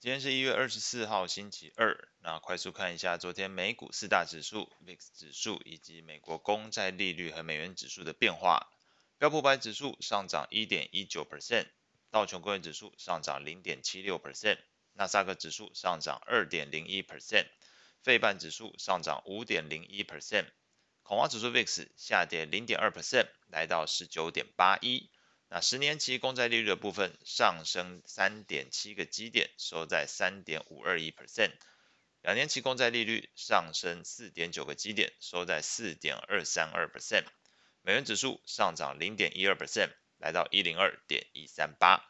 今天是一月二十四号，星期二。那快速看一下昨天美股四大指数、VIX 指数以及美国公债利率和美元指数的变化。标普百指数上涨一点一九 percent，道琼工业指数上涨零点七六 percent，纳斯达克指数上涨二点零一 percent，费半指数上涨五点零一 percent，恐慌指数 VIX 下跌零点二 percent，来到十九点八一。那十年期公债利率的部分上升三点七个基点，收在三点五二一 percent。两年期公债利率上升四点九个基点，收在四点二三二 percent。美元指数上涨零点一二 percent，来到一零二点一三八。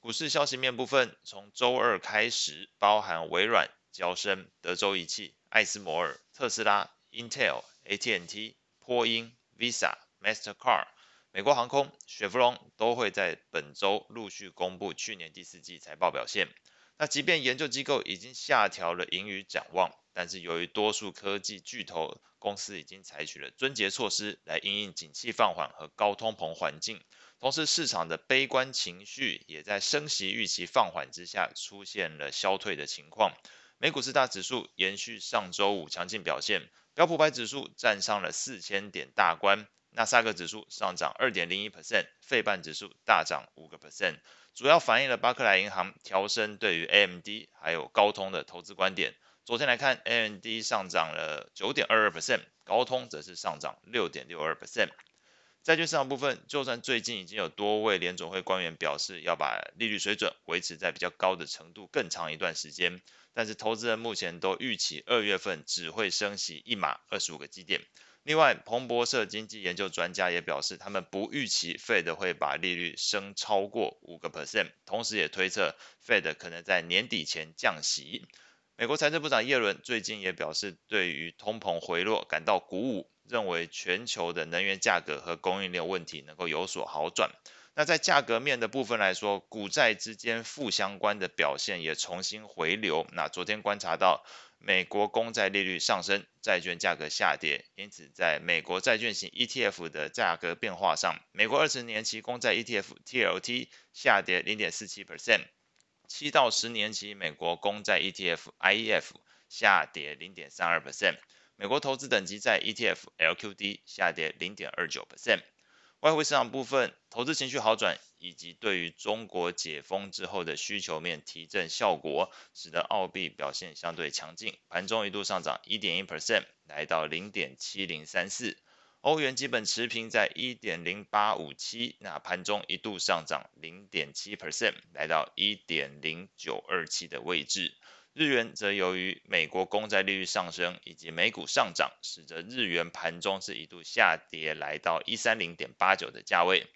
股市消息面部分，从周二开始，包含微软、交生、德州仪器、艾斯摩尔、特斯拉、Intel、AT&T、波音、Visa、Mastercard。美国航空、雪佛龙都会在本周陆续公布去年第四季财报表现。那即便研究机构已经下调了盈余展望，但是由于多数科技巨头公司已经采取了撙节措施来应应景气放缓和高通膨环境，同时市场的悲观情绪也在升息预期放缓之下出现了消退的情况。美股四大指数延续上周五强劲表现，标普百指数站上了四千点大关。纳斯达克指数上涨二点零一 percent，费半指数大涨五个 percent，主要反映了巴克莱银行调升对于 AMD 还有高通的投资观点。昨天来看，AMD 上涨了九点二二 percent，高通则是上涨六点六二 percent。债券市场部分，就算最近已经有多位联总会官员表示要把利率水准维持在比较高的程度更长一段时间，但是投资人目前都预期二月份只会升息一码二十五个基点。另外，彭博社经济研究专家也表示，他们不预期 Fed 会把利率升超过五个 percent，同时也推测 Fed 可能在年底前降息。美国财政部长耶伦最近也表示，对于通膨回落感到鼓舞，认为全球的能源价格和供应链问题能够有所好转。那在价格面的部分来说，股债之间负相关的表现也重新回流。那昨天观察到。美国公债利率上升，债券价格下跌，因此在美国债券型 ETF 的价格变化上，美国二十年期公债 ETF TLT 下跌零点四七 percent，七到十年期美国公债 ETF IEF 下跌零点三二 percent，美国投资等级债 ETF LQD 下跌零点二九 percent。外汇市场部分，投资情绪好转，以及对于中国解封之后的需求面提振效果，使得澳币表现相对强劲，盘中一度上涨一点一 percent，来到零点七零三四。欧元基本持平在一点零八五七，那盘中一度上涨零点七 percent，来到一点零九二七的位置。日元则由于美国公债利率上升以及美股上涨，使得日元盘中是一度下跌，来到一三零点八九的价位。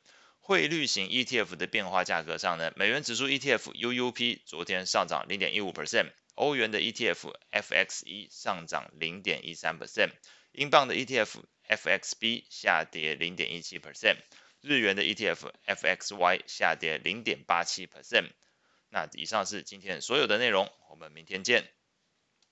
汇率型 ETF 的变化价格上呢，美元指数 ETF UUP 昨天上涨零点一五 percent，欧元的 ETF FXE 上涨零点一三 percent，英镑的 ETF FXB 下跌零点一七 percent，日元的 ETF FXY 下跌零点八七 percent。那以上是今天所有的内容，我们明天见。